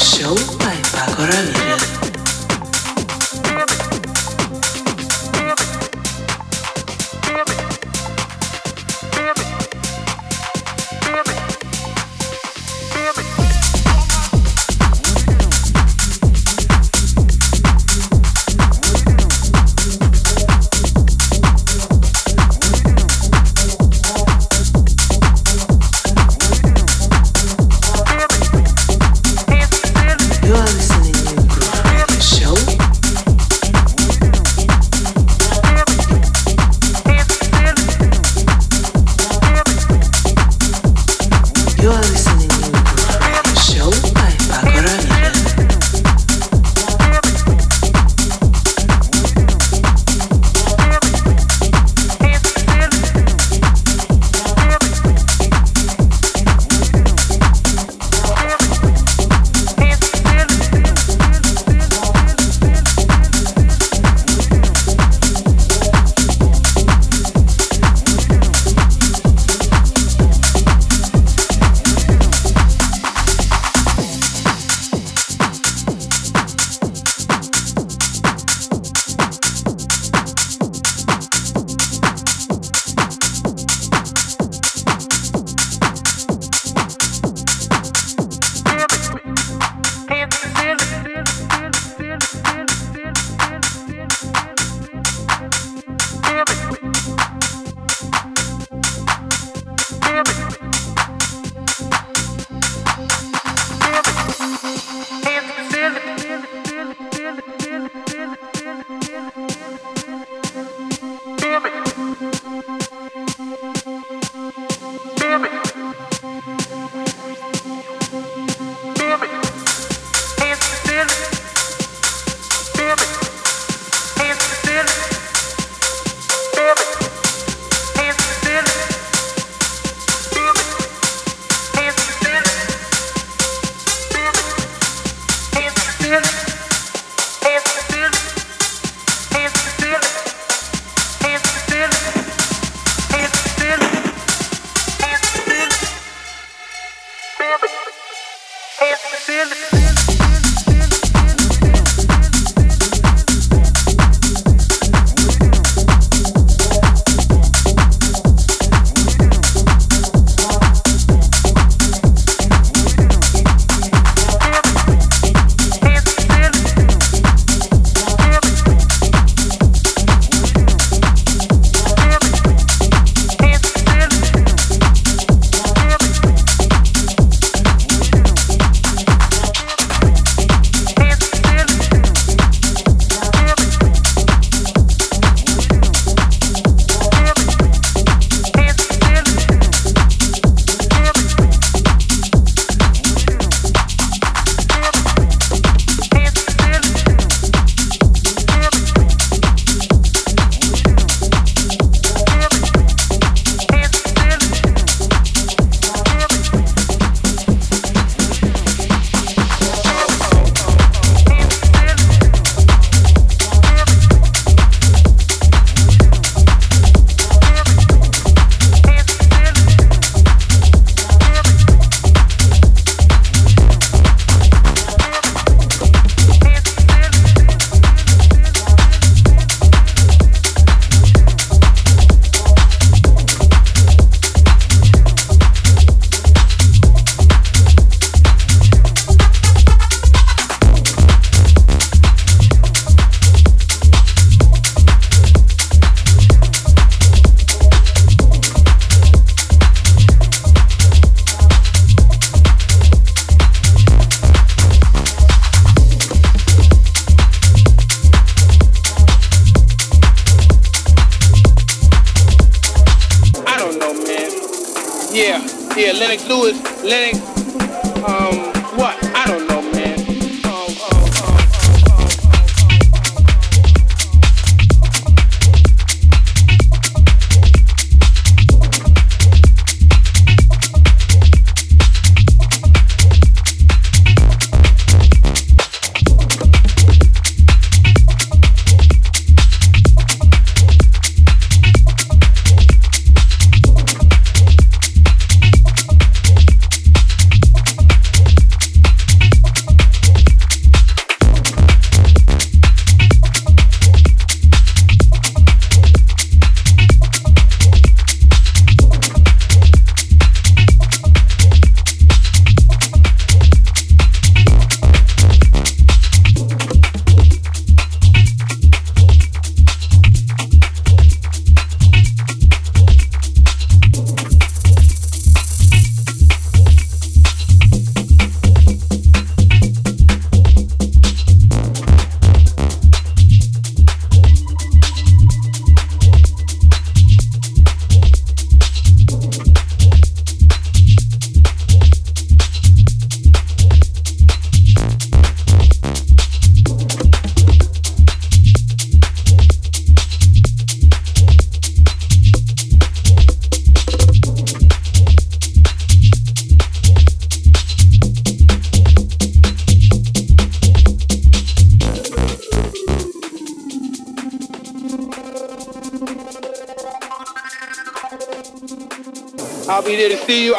Show by Paco Ramírez.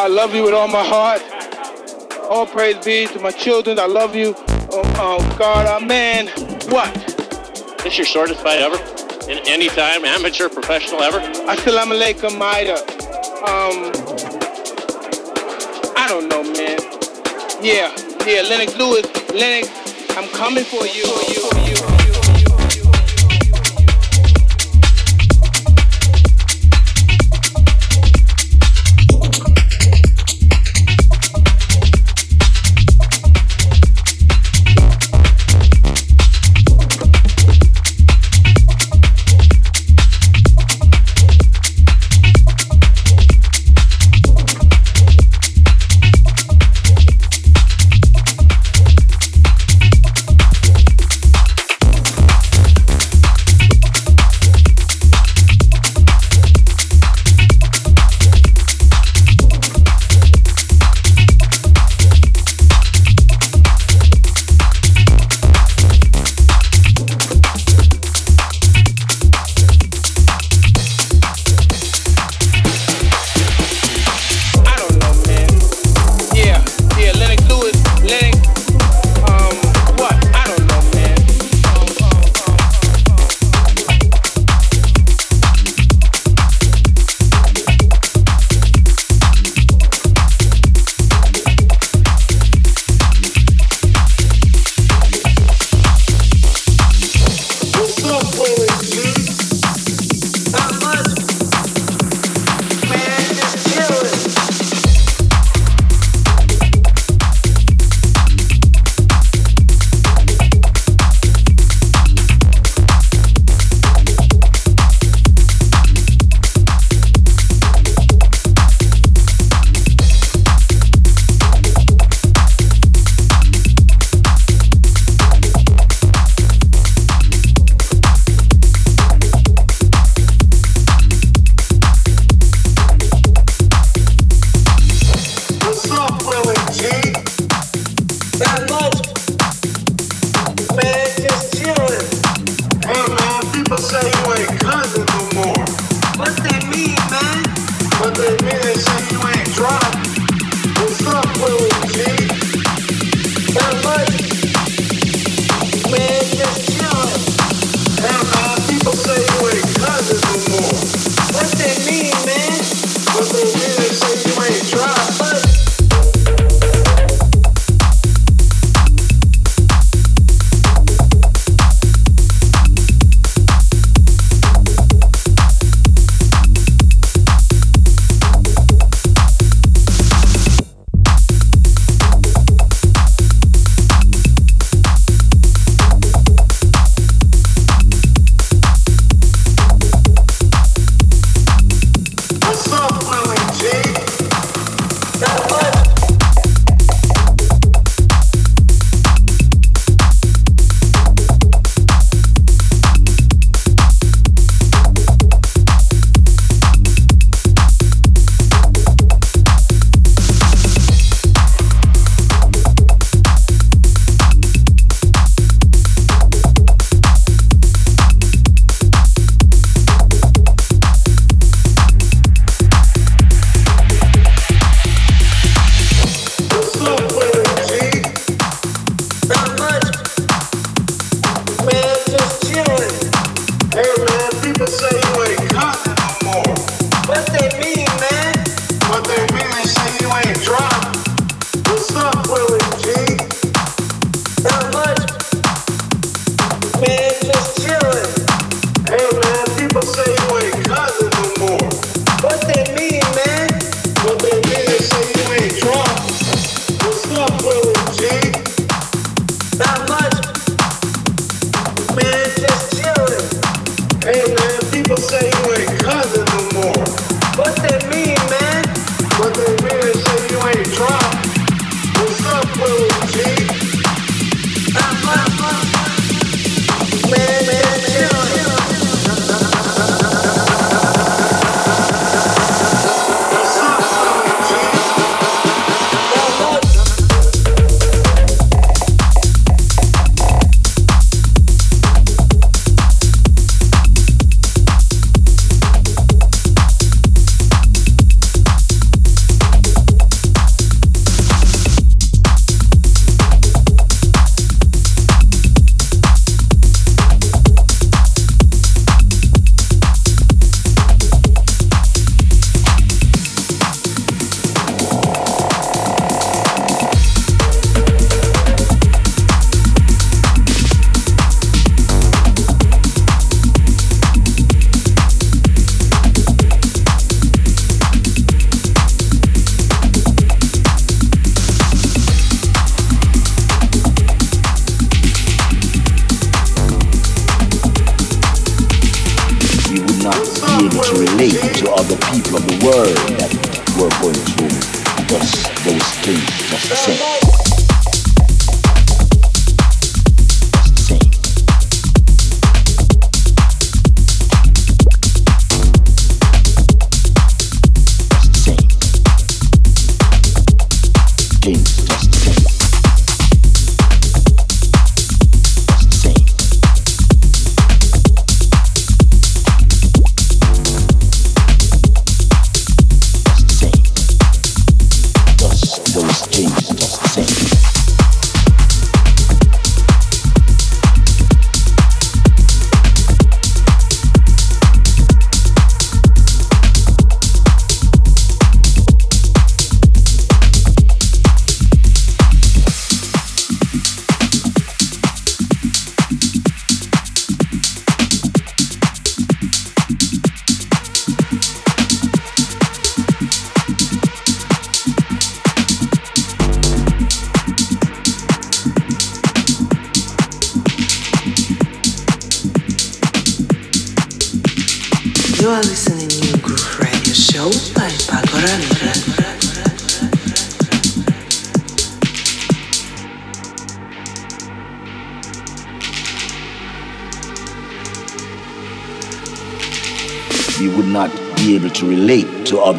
I love you with all my heart. All praise be to my children. I love you. Oh, oh God, amen. What? This your shortest fight ever? In any time, amateur, professional ever? Assalamu alaikum, Maida. Um, I don't know, man. Yeah, yeah, Lennox Lewis. Lennox, I'm coming for you. For you, for you.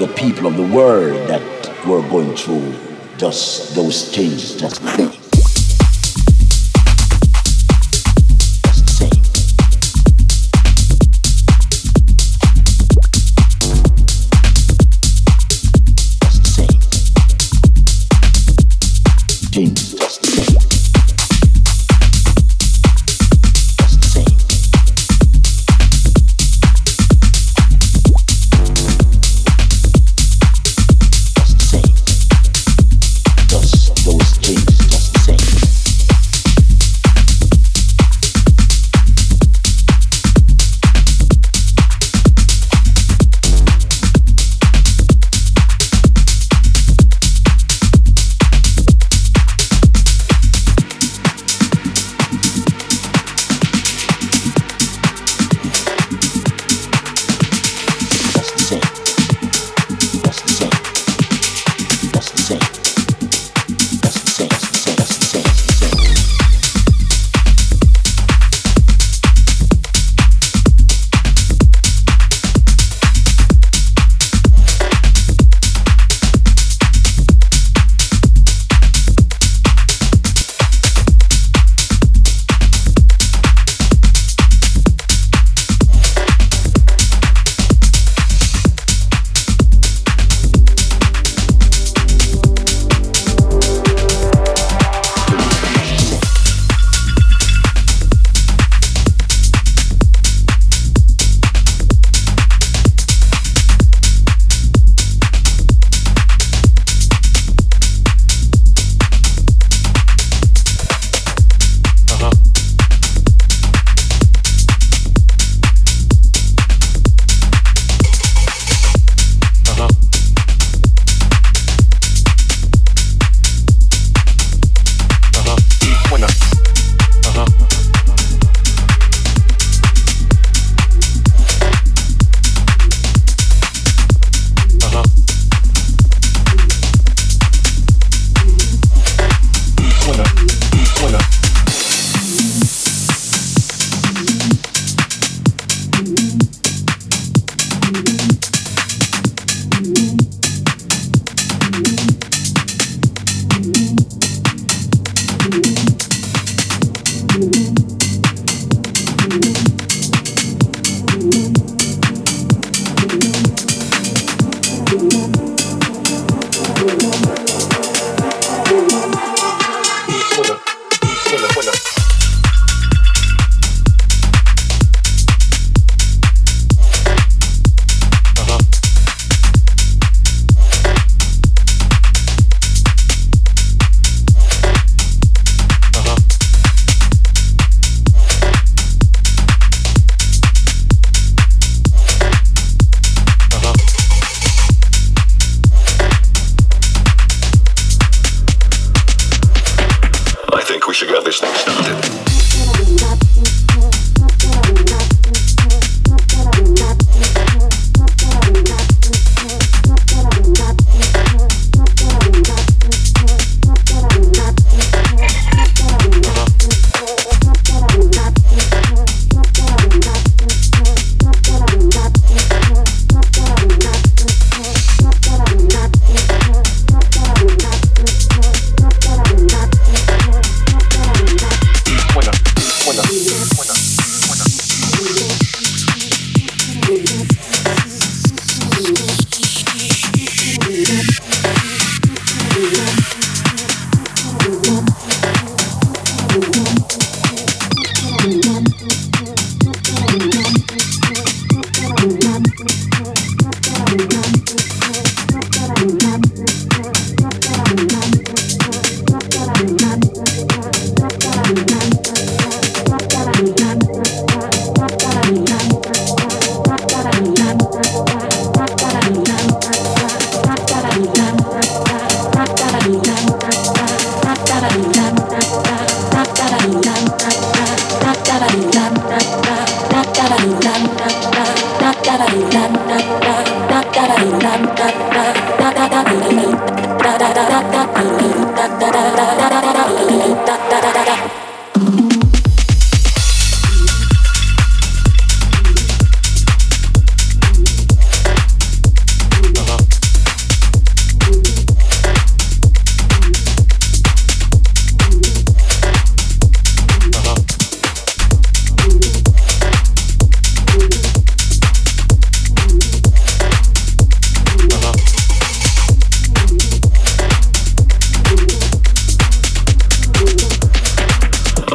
The people of the world that were going through just those things, just things.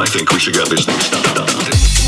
think we should get this thing done.